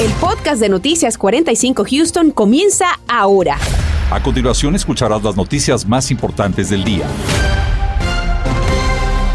El podcast de Noticias 45 Houston comienza ahora. A continuación escucharás las noticias más importantes del día.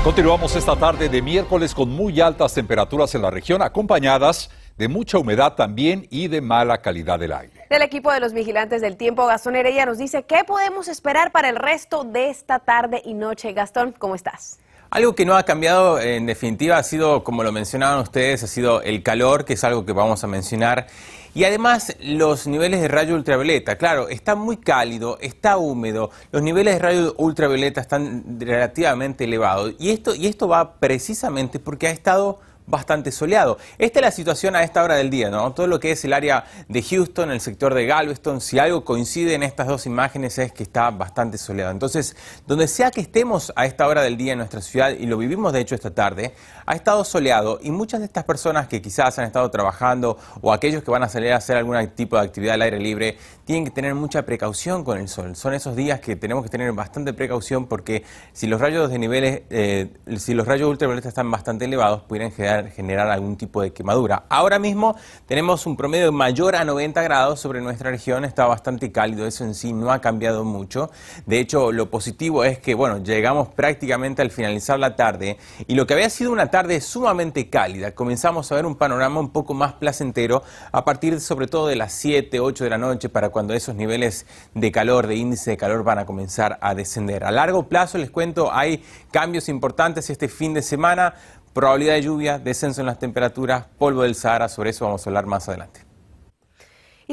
Continuamos esta tarde de miércoles con muy altas temperaturas en la región, acompañadas de mucha humedad también y de mala calidad del aire. Del equipo de los vigilantes del tiempo, Gastón Heredia nos dice qué podemos esperar para el resto de esta tarde y noche. Gastón, ¿cómo estás? Algo que no ha cambiado en definitiva ha sido, como lo mencionaban ustedes, ha sido el calor, que es algo que vamos a mencionar. Y además los niveles de rayo ultravioleta, claro, está muy cálido, está húmedo, los niveles de rayo ultravioleta están relativamente elevados. Y esto, y esto va precisamente porque ha estado bastante soleado. Esta es la situación a esta hora del día, ¿no? Todo lo que es el área de Houston, el sector de Galveston, si algo coincide en estas dos imágenes es que está bastante soleado. Entonces, donde sea que estemos a esta hora del día en nuestra ciudad, y lo vivimos de hecho esta tarde, ha estado soleado y muchas de estas personas que quizás han estado trabajando o aquellos que van a salir a hacer algún tipo de actividad al aire libre, tienen que tener mucha precaución con el sol. Son esos días que tenemos que tener bastante precaución porque si los rayos de niveles, eh, si los rayos ultravioleta están bastante elevados, pueden generar generar, algún tipo de quemadura. Ahora mismo tenemos un promedio mayor a 90 grados sobre nuestra región, está bastante cálido, eso en sí no ha cambiado mucho. De hecho, lo positivo es que, bueno, llegamos prácticamente al finalizar la tarde y lo que había sido una tarde sumamente cálida, comenzamos a ver un panorama un poco más placentero a partir sobre todo de las 7, 8 de la noche para cuando esos niveles de calor, de índice de calor van a comenzar a descender. A largo plazo, les cuento, hay cambios importantes este fin de semana. Probabilidad de lluvia, descenso en las temperaturas, polvo del Sahara, sobre eso vamos a hablar más adelante.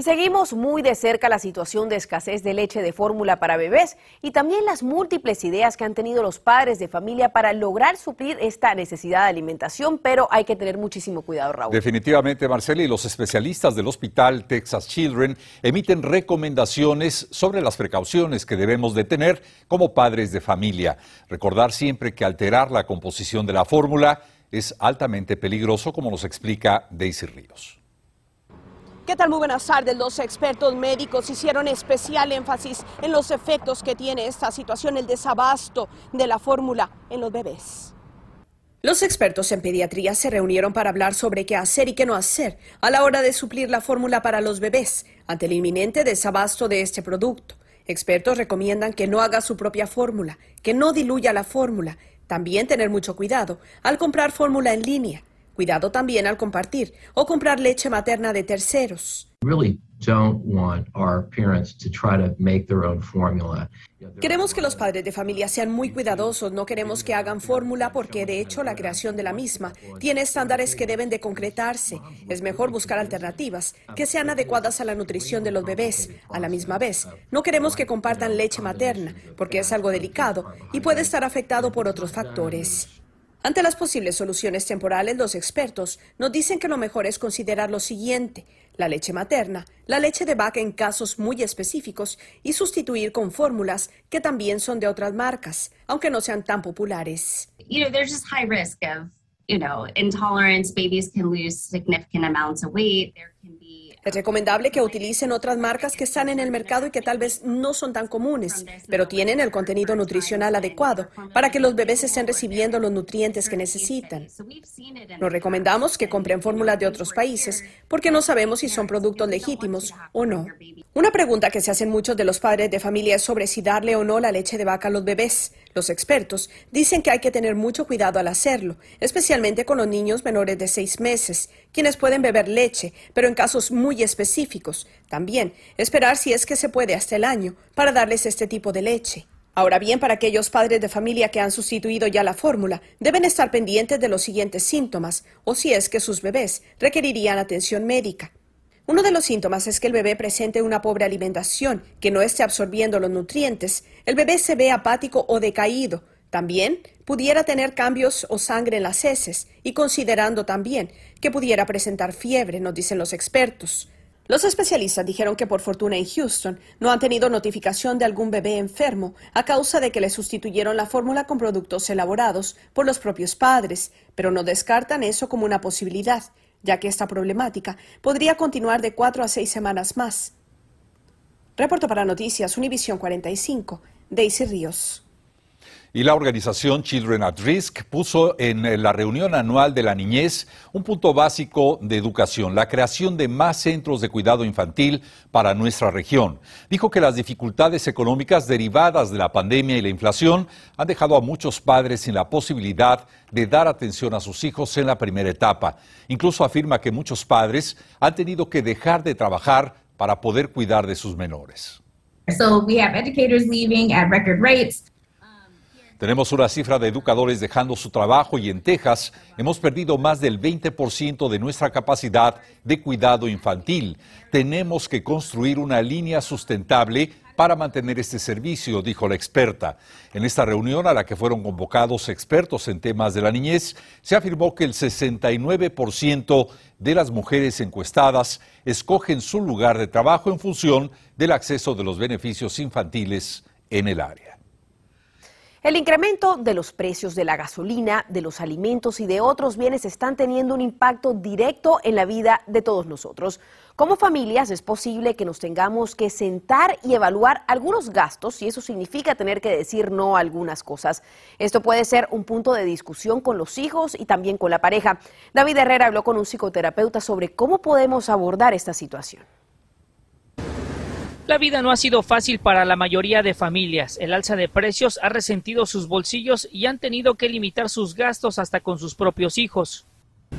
Y seguimos muy de cerca la situación de escasez de leche de fórmula para bebés y también las múltiples ideas que han tenido los padres de familia para lograr suplir esta necesidad de alimentación, pero hay que tener muchísimo cuidado, Raúl. Definitivamente, Marcela, y los especialistas del Hospital Texas Children emiten recomendaciones sobre las precauciones que debemos de tener como padres de familia. Recordar siempre que alterar la composición de la fórmula es altamente peligroso, como nos explica Daisy Ríos. ¿Qué tal? Muy buenas tardes. Los expertos médicos hicieron especial énfasis en los efectos que tiene esta situación, el desabasto de la fórmula en los bebés. Los expertos en pediatría se reunieron para hablar sobre qué hacer y qué no hacer a la hora de suplir la fórmula para los bebés ante el inminente desabasto de este producto. Expertos recomiendan que no haga su propia fórmula, que no diluya la fórmula, también tener mucho cuidado al comprar fórmula en línea Cuidado también al compartir o comprar leche materna de terceros. Queremos que los padres de familia sean muy cuidadosos, no queremos que hagan fórmula porque de hecho la creación de la misma tiene estándares que deben de concretarse. Es mejor buscar alternativas que sean adecuadas a la nutrición de los bebés. A la misma vez, no queremos que compartan leche materna porque es algo delicado y puede estar afectado por otros factores. Ante las posibles soluciones temporales, los expertos nos dicen que lo mejor es considerar lo siguiente, la leche materna, la leche de vaca en casos muy específicos y sustituir con fórmulas que también son de otras marcas, aunque no sean tan populares. You know, there's just high risk of, you know, intolerance. Babies can lose significant amounts of weight. There can be es recomendable que utilicen otras marcas que están en el mercado y que tal vez no son tan comunes, pero tienen el contenido nutricional adecuado para que los bebés estén recibiendo los nutrientes que necesitan. Nos recomendamos que compren fórmulas de otros países porque no sabemos si son productos legítimos o no. Una pregunta que se hacen muchos de los padres de familia es sobre si darle o no la leche de vaca a los bebés. Los expertos dicen que hay que tener mucho cuidado al hacerlo, especialmente con los niños menores de seis meses, quienes pueden beber leche, pero en casos muy específicos. También esperar si es que se puede hasta el año para darles este tipo de leche. Ahora bien, para aquellos padres de familia que han sustituido ya la fórmula, deben estar pendientes de los siguientes síntomas o si es que sus bebés requerirían atención médica. Uno de los síntomas es que el bebé presente una pobre alimentación, que no esté absorbiendo los nutrientes, el bebé se ve apático o decaído. También pudiera tener cambios o sangre en las heces y considerando también que pudiera presentar fiebre, nos dicen los expertos. Los especialistas dijeron que por fortuna en Houston no han tenido notificación de algún bebé enfermo a causa de que le sustituyeron la fórmula con productos elaborados por los propios padres, pero no descartan eso como una posibilidad ya que esta problemática podría continuar de cuatro a seis semanas más. Reporto para Noticias Univisión 45, Daisy Ríos. Y la organización Children at Risk puso en la reunión anual de la niñez un punto básico de educación, la creación de más centros de cuidado infantil para nuestra región. Dijo que las dificultades económicas derivadas de la pandemia y la inflación han dejado a muchos padres sin la posibilidad de dar atención a sus hijos en la primera etapa. Incluso afirma que muchos padres han tenido que dejar de trabajar para poder cuidar de sus menores. So we have educators leaving at record rates. Tenemos una cifra de educadores dejando su trabajo y en Texas hemos perdido más del 20% de nuestra capacidad de cuidado infantil. Tenemos que construir una línea sustentable para mantener este servicio, dijo la experta. En esta reunión a la que fueron convocados expertos en temas de la niñez, se afirmó que el 69% de las mujeres encuestadas escogen su lugar de trabajo en función del acceso de los beneficios infantiles en el área. El incremento de los precios de la gasolina, de los alimentos y de otros bienes están teniendo un impacto directo en la vida de todos nosotros. Como familias es posible que nos tengamos que sentar y evaluar algunos gastos y eso significa tener que decir no a algunas cosas. Esto puede ser un punto de discusión con los hijos y también con la pareja. David Herrera habló con un psicoterapeuta sobre cómo podemos abordar esta situación. La vida no ha sido fácil para la mayoría de familias. El alza de precios ha resentido sus bolsillos y han tenido que limitar sus gastos hasta con sus propios hijos.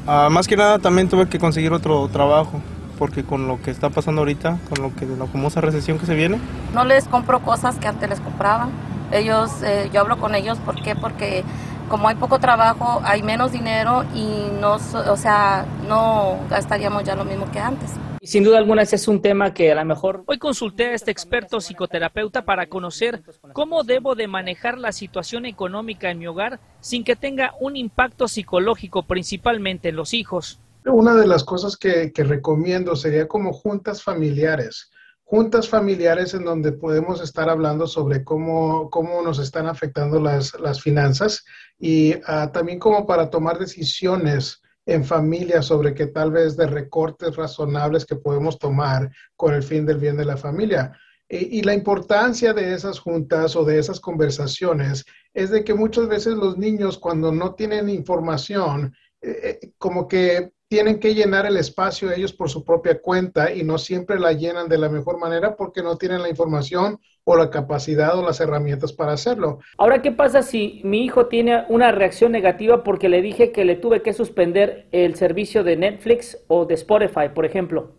Ah, más que nada también tuve que conseguir otro trabajo porque con lo que está pasando ahorita, con lo que la famosa recesión que se viene. No les compro cosas que antes les compraban. Ellos, eh, yo hablo con ellos, ¿por qué? Porque como hay poco trabajo, hay menos dinero y no, o sea, no gastaríamos ya lo mismo que antes. Sin duda alguna ese es un tema que a lo mejor hoy consulté a este experto psicoterapeuta para conocer cómo debo de manejar la situación económica en mi hogar sin que tenga un impacto psicológico principalmente en los hijos. Una de las cosas que, recomiendo sería como juntas familiares juntas familiares en donde podemos estar hablando sobre cómo, cómo nos están afectando las, las finanzas y ah, también como para tomar decisiones en familia sobre que tal vez de recortes razonables que podemos tomar con el fin del bien de la familia. Y, la importancia de esas juntas o de esas conversaciones es de que muchas veces los niños cuando no tienen información, eh, eh, como que tienen que llenar el espacio ellos por su propia cuenta y no siempre la llenan de la mejor manera porque no tienen la información o la capacidad o las herramientas para hacerlo. Ahora, ¿qué pasa si mi hijo tiene una reacción negativa porque le dije que le tuve que suspender el servicio de Netflix o de Spotify, por ejemplo?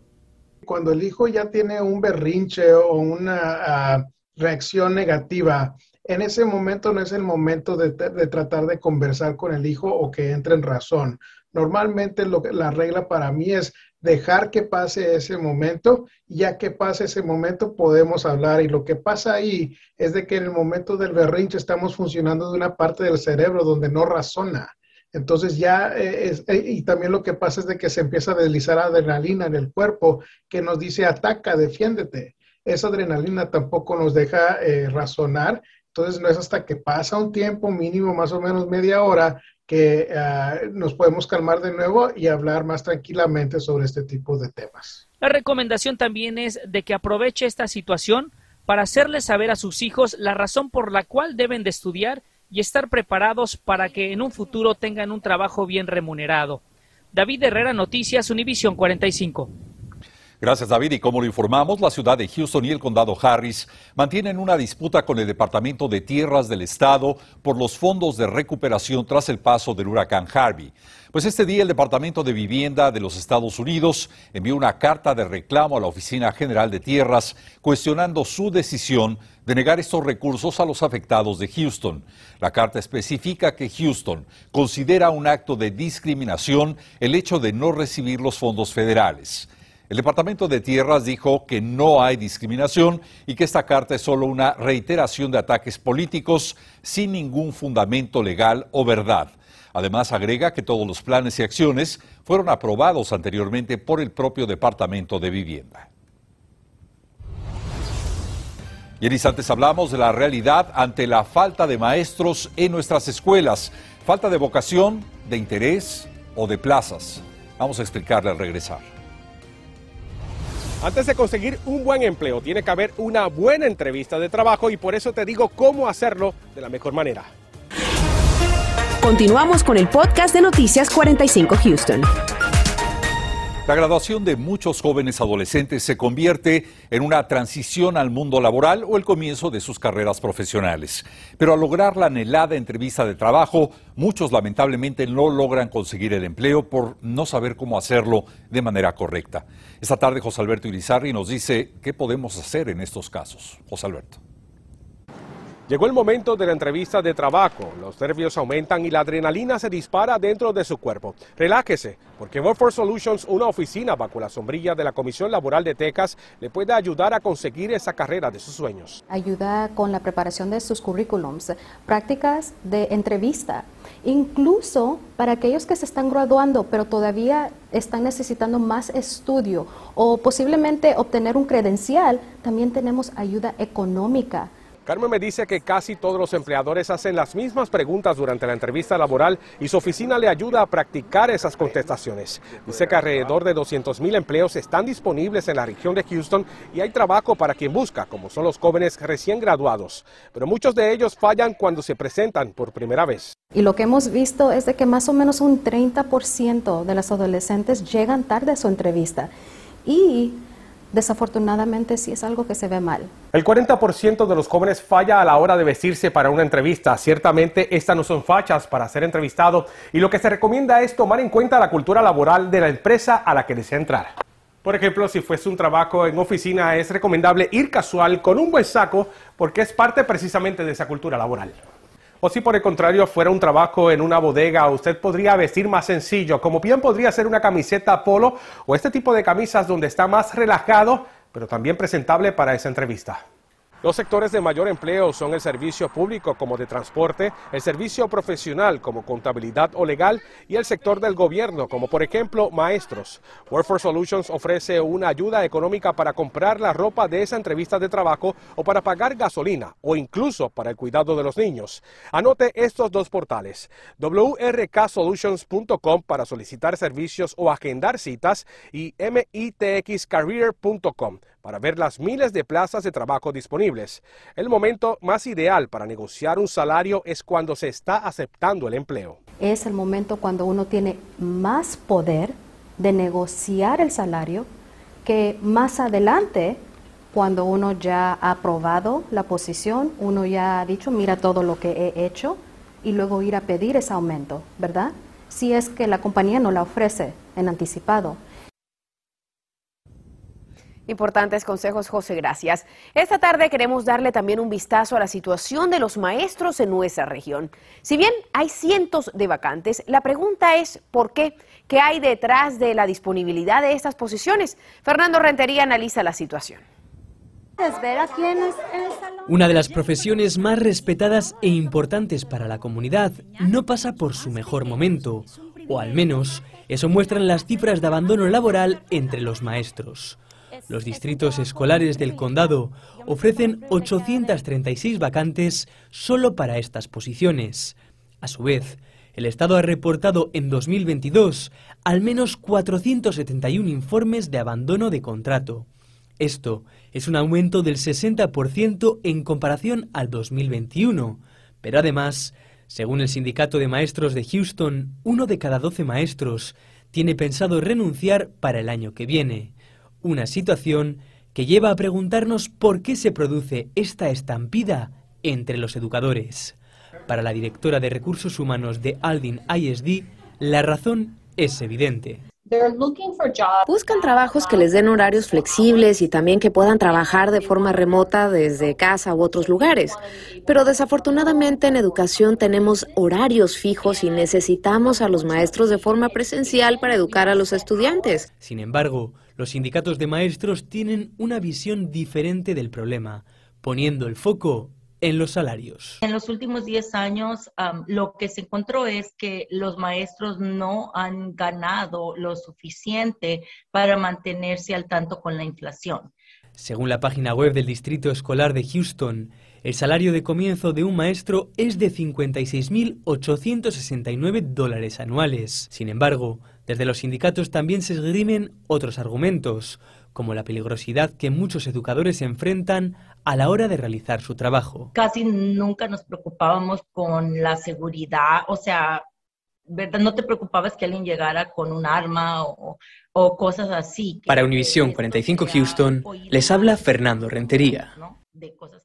Cuando el hijo ya tiene un berrinche o una ah, reacción negativa, en ese momento no es el momento de, de, tratar de conversar con el hijo o que entre en razón. Normalmente lo, la regla para mí es dejar que pase ese momento, ya que pase ese momento podemos hablar y lo que pasa ahí es de que en el momento del berrinche estamos funcionando de una parte del cerebro donde no razona. Entonces ya, eh, es, eh, y también lo que pasa es de que se empieza a deslizar adrenalina en el cuerpo que nos dice ataca, defiéndete. Esa adrenalina tampoco nos deja eh, razonar. Entonces no es hasta que pasa un tiempo mínimo, más o menos media hora, que ah, nos podemos calmar de nuevo y hablar más tranquilamente sobre este tipo de temas. La recomendación también es de que aproveche esta situación para hacerles saber a sus hijos la razón por la cual deben de estudiar y estar preparados para que en un futuro tengan un trabajo bien remunerado. David Herrera, Noticias, Univisión 45. Gracias, David. Y como lo informamos, la ciudad de Houston y el condado Harris mantienen una disputa con el Departamento de Tierras del Estado por los fondos de recuperación tras el paso del huracán Harvey. Pues este día el Departamento de Vivienda de los Estados Unidos envió una carta de reclamo a la Oficina General de Tierras cuestionando su decisión de negar estos recursos a los afectados de Houston. La carta especifica que Houston considera un acto de discriminación el hecho de no recibir los fondos federales. El Departamento de Tierras dijo que no hay discriminación y que esta carta es solo una reiteración de ataques políticos sin ningún fundamento legal o verdad. Además, agrega que todos los planes y acciones fueron aprobados anteriormente por el propio Departamento de Vivienda. Y en instantes hablamos de la realidad ante la falta de maestros en nuestras escuelas, falta de vocación, de interés o de plazas. Vamos a explicarle al regresar. Antes de conseguir un buen empleo, tiene que haber una buena entrevista de trabajo y por eso te digo cómo hacerlo de la mejor manera. Continuamos con el podcast de Noticias 45 Houston. La graduación de muchos jóvenes adolescentes se convierte en una transición al mundo laboral o el comienzo de sus carreras profesionales. Pero al lograr la anhelada entrevista de trabajo, muchos lamentablemente no logran conseguir el empleo por no saber cómo hacerlo de manera correcta. Esta tarde José Alberto Irizarri nos dice qué podemos hacer en estos casos. José Alberto. Llegó el momento de la entrevista de trabajo. Los nervios aumentan y la adrenalina se dispara dentro de su cuerpo. Relájese, porque Workforce Solutions, una oficina bajo la sombrilla de la Comisión Laboral de Texas, le puede ayudar a conseguir esa carrera de sus sueños. Ayuda con la preparación de sus currículums, prácticas de entrevista, incluso para aquellos que se están graduando, pero todavía están necesitando más estudio o posiblemente obtener un credencial, también tenemos ayuda económica. Carmen me dice que casi todos los empleadores hacen las mismas preguntas durante la entrevista laboral y su oficina le ayuda a practicar esas contestaciones. Dice que alrededor de 200 mil empleos están disponibles en la región de Houston y hay trabajo para quien busca, como son los jóvenes recién graduados. Pero muchos de ellos fallan cuando se presentan por primera vez. Y lo que hemos visto es de que más o menos un 30% de las adolescentes llegan tarde a su entrevista. Y desafortunadamente sí es algo que se ve mal. El 40% de los jóvenes falla a la hora de vestirse para una entrevista. Ciertamente estas no son fachas para ser entrevistado y lo que se recomienda es tomar en cuenta la cultura laboral de la empresa a la que desea entrar. Por ejemplo, si fuese un trabajo en oficina es recomendable ir casual con un buen saco porque es parte precisamente de esa cultura laboral. O si por el contrario fuera un trabajo en una bodega, usted podría vestir más sencillo, como bien podría ser una camiseta polo o este tipo de camisas donde está más relajado, pero también presentable para esa entrevista. Los sectores de mayor empleo son el servicio público como de transporte, el servicio profesional como contabilidad o legal y el sector del gobierno como por ejemplo maestros. Workforce Solutions ofrece una ayuda económica para comprar la ropa de esa entrevista de trabajo o para pagar gasolina o incluso para el cuidado de los niños. Anote estos dos portales, wrksolutions.com para solicitar servicios o agendar citas y mitxcareer.com para ver las miles de plazas de trabajo disponibles. El momento más ideal para negociar un salario es cuando se está aceptando el empleo. Es el momento cuando uno tiene más poder de negociar el salario que más adelante cuando uno ya ha aprobado la posición, uno ya ha dicho, mira todo lo que he hecho y luego ir a pedir ese aumento, ¿verdad? Si es que la compañía no la ofrece en anticipado. Importantes consejos, José, gracias. Esta tarde queremos darle también un vistazo a la situación de los maestros en nuestra región. Si bien hay cientos de vacantes, la pregunta es ¿por qué? ¿Qué hay detrás de la disponibilidad de estas posiciones? Fernando Rentería analiza la situación. Una de las profesiones más respetadas e importantes para la comunidad no pasa por su mejor momento, o al menos eso muestran las cifras de abandono laboral entre los maestros. Los distritos escolares del condado ofrecen 836 vacantes solo para estas posiciones. A su vez, el Estado ha reportado en 2022 al menos 471 informes de abandono de contrato. Esto es un aumento del 60% en comparación al 2021, pero además, según el Sindicato de Maestros de Houston, uno de cada 12 maestros tiene pensado renunciar para el año que viene. Una situación que lleva a preguntarnos por qué se produce esta estampida entre los educadores. Para la directora de Recursos Humanos de Aldin ISD, la razón es evidente. Buscan trabajos que les den horarios flexibles y también que puedan trabajar de forma remota desde casa u otros lugares. Pero desafortunadamente en educación tenemos horarios fijos y necesitamos a los maestros de forma presencial para educar a los estudiantes. Sin embargo, los sindicatos de maestros tienen una visión diferente del problema, poniendo el foco en los salarios. En los últimos 10 años, lo que se encontró es que los maestros no han ganado lo suficiente para mantenerse al tanto con la inflación. Según la página web del Distrito Escolar de Houston, el salario de comienzo de un maestro es de 56.869 dólares anuales. Sin embargo, desde los sindicatos también se esgrimen otros argumentos, como la peligrosidad que muchos educadores enfrentan a la hora de realizar su trabajo. Casi nunca nos preocupábamos con la seguridad, o sea, ¿verdad? No te preocupabas que alguien llegara con un arma o, o cosas así. Para Univisión 45 Houston, les habla Fernando Rentería. De cosas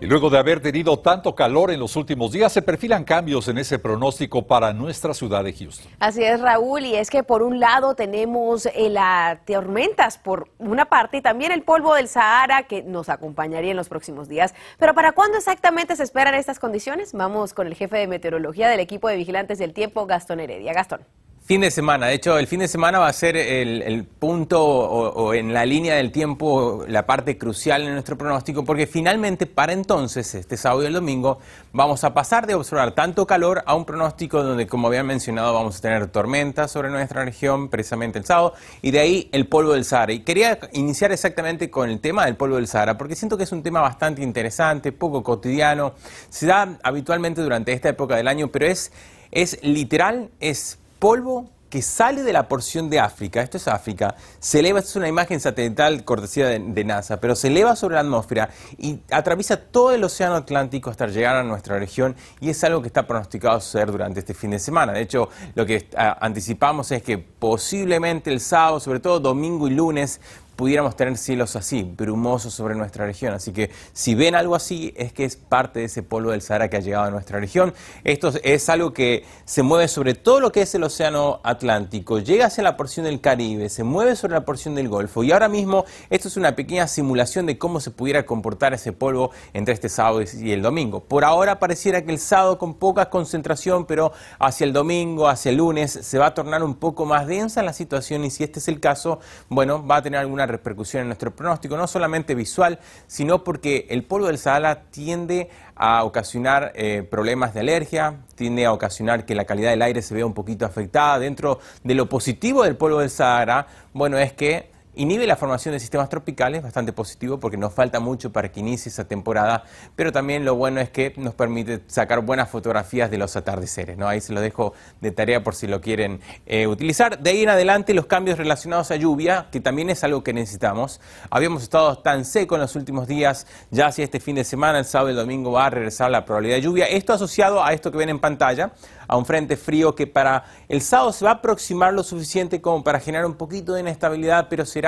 Y luego de haber tenido tanto calor en los últimos días, se perfilan cambios en ese pronóstico para nuestra ciudad de Houston. Así es, Raúl, y es que por un lado tenemos eh, las tormentas por una parte y también el polvo del Sahara que nos acompañaría en los próximos días. Pero ¿para cuándo exactamente se esperan estas condiciones? Vamos con el jefe de meteorología del equipo de vigilantes del tiempo, Gastón Heredia. Gastón. Fin de semana, de hecho el fin de semana va a ser el, punto o, en la línea del tiempo, la parte crucial en nuestro pronóstico, porque finalmente para entonces, este sábado y el domingo, vamos a pasar de observar tanto calor a un pronóstico donde, como había mencionado, vamos a tener tormentas sobre nuestra región precisamente el sábado, y de ahí el polvo del Sahara. Y quería iniciar exactamente con el tema del polvo del Sahara, porque siento que es un tema bastante interesante, poco cotidiano, se da habitualmente durante esta época del año, pero es, es literal, es polvo que sale de la porción de África, esto es África, se eleva, es una imagen satelital cortesía de, NASA, pero se eleva sobre la atmósfera y atraviesa todo el océano Atlántico hasta llegar a nuestra región y es algo que está pronosticado a suceder durante este fin de semana. De hecho, lo que anticipamos es que posiblemente el sábado, sobre todo domingo y lunes, pudiéramos tener cielos así, brumosos sobre nuestra región. Así que si ven algo así, es que es parte de ese polvo del Sahara que ha llegado a nuestra región. Esto es algo que se mueve sobre todo lo que es el océano Atlántico, llega hacia la porción del Caribe, se mueve sobre la porción del Golfo. Y ahora mismo esto es una pequeña simulación de cómo se pudiera comportar ese polvo entre este sábado y el domingo. Por ahora pareciera que el sábado con poca concentración, pero hacia el domingo, hacia el lunes, se va a tornar un poco más densa la situación y si este es el caso, bueno, va a tener alguna repercusión en nuestro pronóstico, no solamente visual, sino porque el polvo del Sahara tiende a ocasionar eh, problemas de alergia, tiende a ocasionar que la calidad del aire se vea un poquito afectada. Dentro de lo positivo del polvo del Sahara, bueno, es que Inhibe la formación de sistemas tropicales, bastante positivo porque nos falta mucho para que inicie esa temporada, pero también lo bueno es que nos permite sacar buenas fotografías de los atardeceres. ¿no? Ahí se lo dejo de tarea por si lo quieren eh, utilizar. De ahí en adelante los cambios relacionados a lluvia, que también es algo que necesitamos. Habíamos estado tan seco en los últimos días, ya hacia este fin de semana, el sábado y el domingo va a regresar la probabilidad de lluvia. Esto asociado a esto que ven en pantalla, a un frente frío que para el sábado se va a aproximar lo suficiente como para generar un poquito de inestabilidad, pero será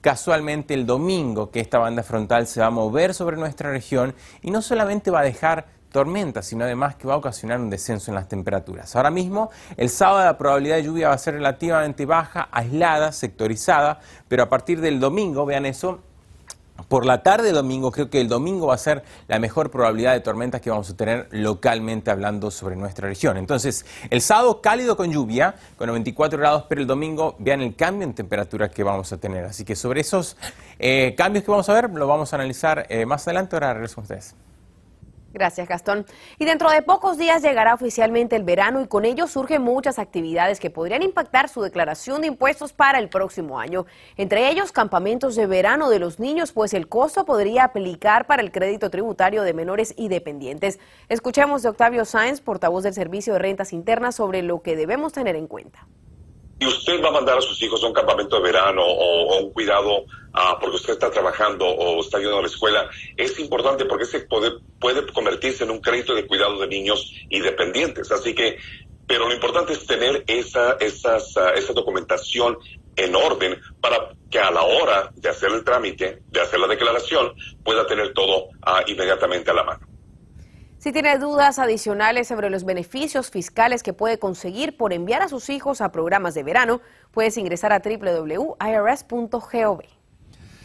casualmente el domingo que esta banda frontal se va a mover sobre nuestra región y no solamente va a dejar tormentas, sino además que va a ocasionar un descenso en las temperaturas. Ahora mismo, el sábado la probabilidad de lluvia va a ser relativamente baja, aislada, sectorizada, pero a partir del domingo, vean eso, por la tarde de domingo, creo que el domingo va a ser la mejor probabilidad de tormentas que vamos a tener localmente hablando sobre nuestra región. Entonces, el sábado cálido con lluvia, con 94 grados, pero el domingo vean el cambio en temperatura que vamos a tener. Así que sobre esos eh, cambios que vamos a ver, lo vamos a analizar eh, más adelante. Ahora regreso con ustedes. Gracias, Gastón. Y dentro de pocos días llegará oficialmente el verano y con ello surgen muchas actividades que podrían impactar su declaración de impuestos para el próximo año. Entre ellos, campamentos de verano de los niños, pues el costo podría aplicar para el crédito tributario de menores y dependientes. Escuchemos de Octavio Sáenz, portavoz del Servicio de Rentas Internas, sobre lo que debemos tener en cuenta. Si usted va a mandar a sus hijos a un campamento de verano o, o un cuidado uh, porque usted está trabajando o está yendo a la escuela, es importante porque ese puede, puede convertirse en un crédito de cuidado de niños y dependientes. Así que, pero lo importante es tener esa, esas, uh, esa documentación en orden para que a la hora de hacer el trámite, de hacer la declaración, pueda tener todo uh, inmediatamente a la mano. Si tiene dudas adicionales sobre los beneficios fiscales que puede conseguir por enviar a sus hijos a programas de verano, puedes ingresar a www.irs.gov.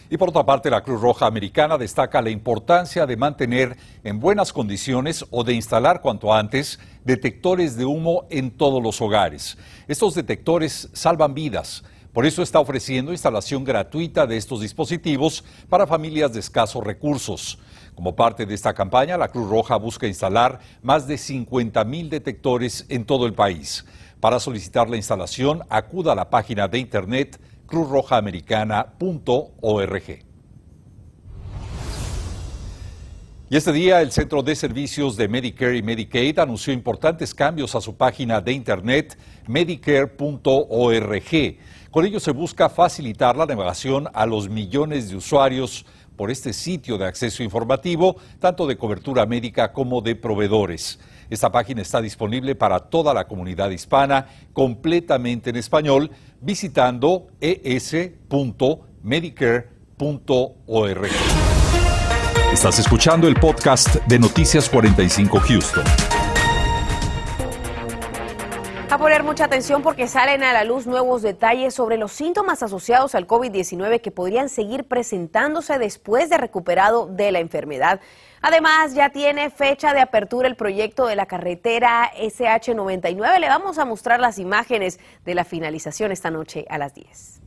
Y por otra parte, la Cruz Roja Americana destaca la importancia de mantener en buenas condiciones o de instalar cuanto antes detectores de humo en todos los hogares. Estos detectores salvan vidas. Por eso está ofreciendo instalación gratuita de estos dispositivos para familias de escasos recursos. Como parte de esta campaña, la Cruz Roja busca instalar más de 50 mil detectores en todo el país. Para solicitar la instalación, acuda a la página de internet cruzrojaamericana.org. Y este día el Centro de Servicios de Medicare y Medicaid anunció importantes cambios a su página de internet medicare.org. Con ello se busca facilitar la navegación a los millones de usuarios por este sitio de acceso informativo, tanto de cobertura médica como de proveedores. Esta página está disponible para toda la comunidad hispana, completamente en español, visitando es.medicare.org. Estás escuchando el podcast de Noticias 45 Houston. Mucha atención porque salen a la luz nuevos detalles sobre los síntomas asociados al COVID-19 que podrían seguir presentándose después de recuperado de la enfermedad. Además, ya tiene fecha de apertura el proyecto de la carretera SH99. Le vamos a mostrar las imágenes de la finalización esta noche a las 10.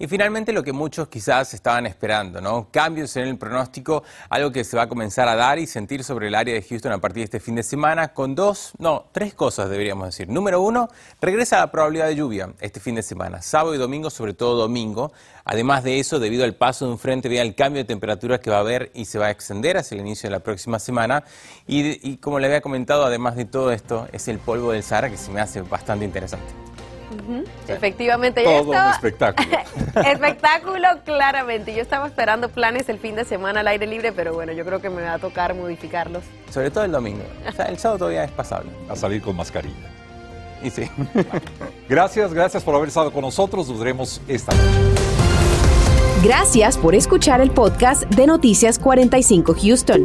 Y finalmente lo que muchos quizás estaban esperando, ¿no? Cambios en el pronóstico, algo que se va a comenzar a dar y sentir sobre el área de Houston a partir de este fin de semana, con dos, no, tres cosas deberíamos decir. Número uno, regresa la probabilidad de lluvia este fin de semana, sábado y domingo, sobre todo domingo. Además de eso, debido al paso de un frente, debido al cambio de temperatura que va a haber y se va a extender hacia el inicio de la próxima semana. Y, y como le había comentado, además de todo esto, es el polvo del Sahara que se me hace bastante interesante. Efectivamente, Todo un espectáculo. espectáculo, claramente. Yo estaba esperando planes el fin de semana al aire libre, pero bueno, yo creo que me va a tocar modificarlos. Sobre todo el domingo. O sea, el sábado todavía es pasable. A salir con mascarilla. Y sí. Gracias, gracias por haber estado con nosotros. Nos veremos esta noche. Gracias por escuchar el podcast de Noticias 45 Houston.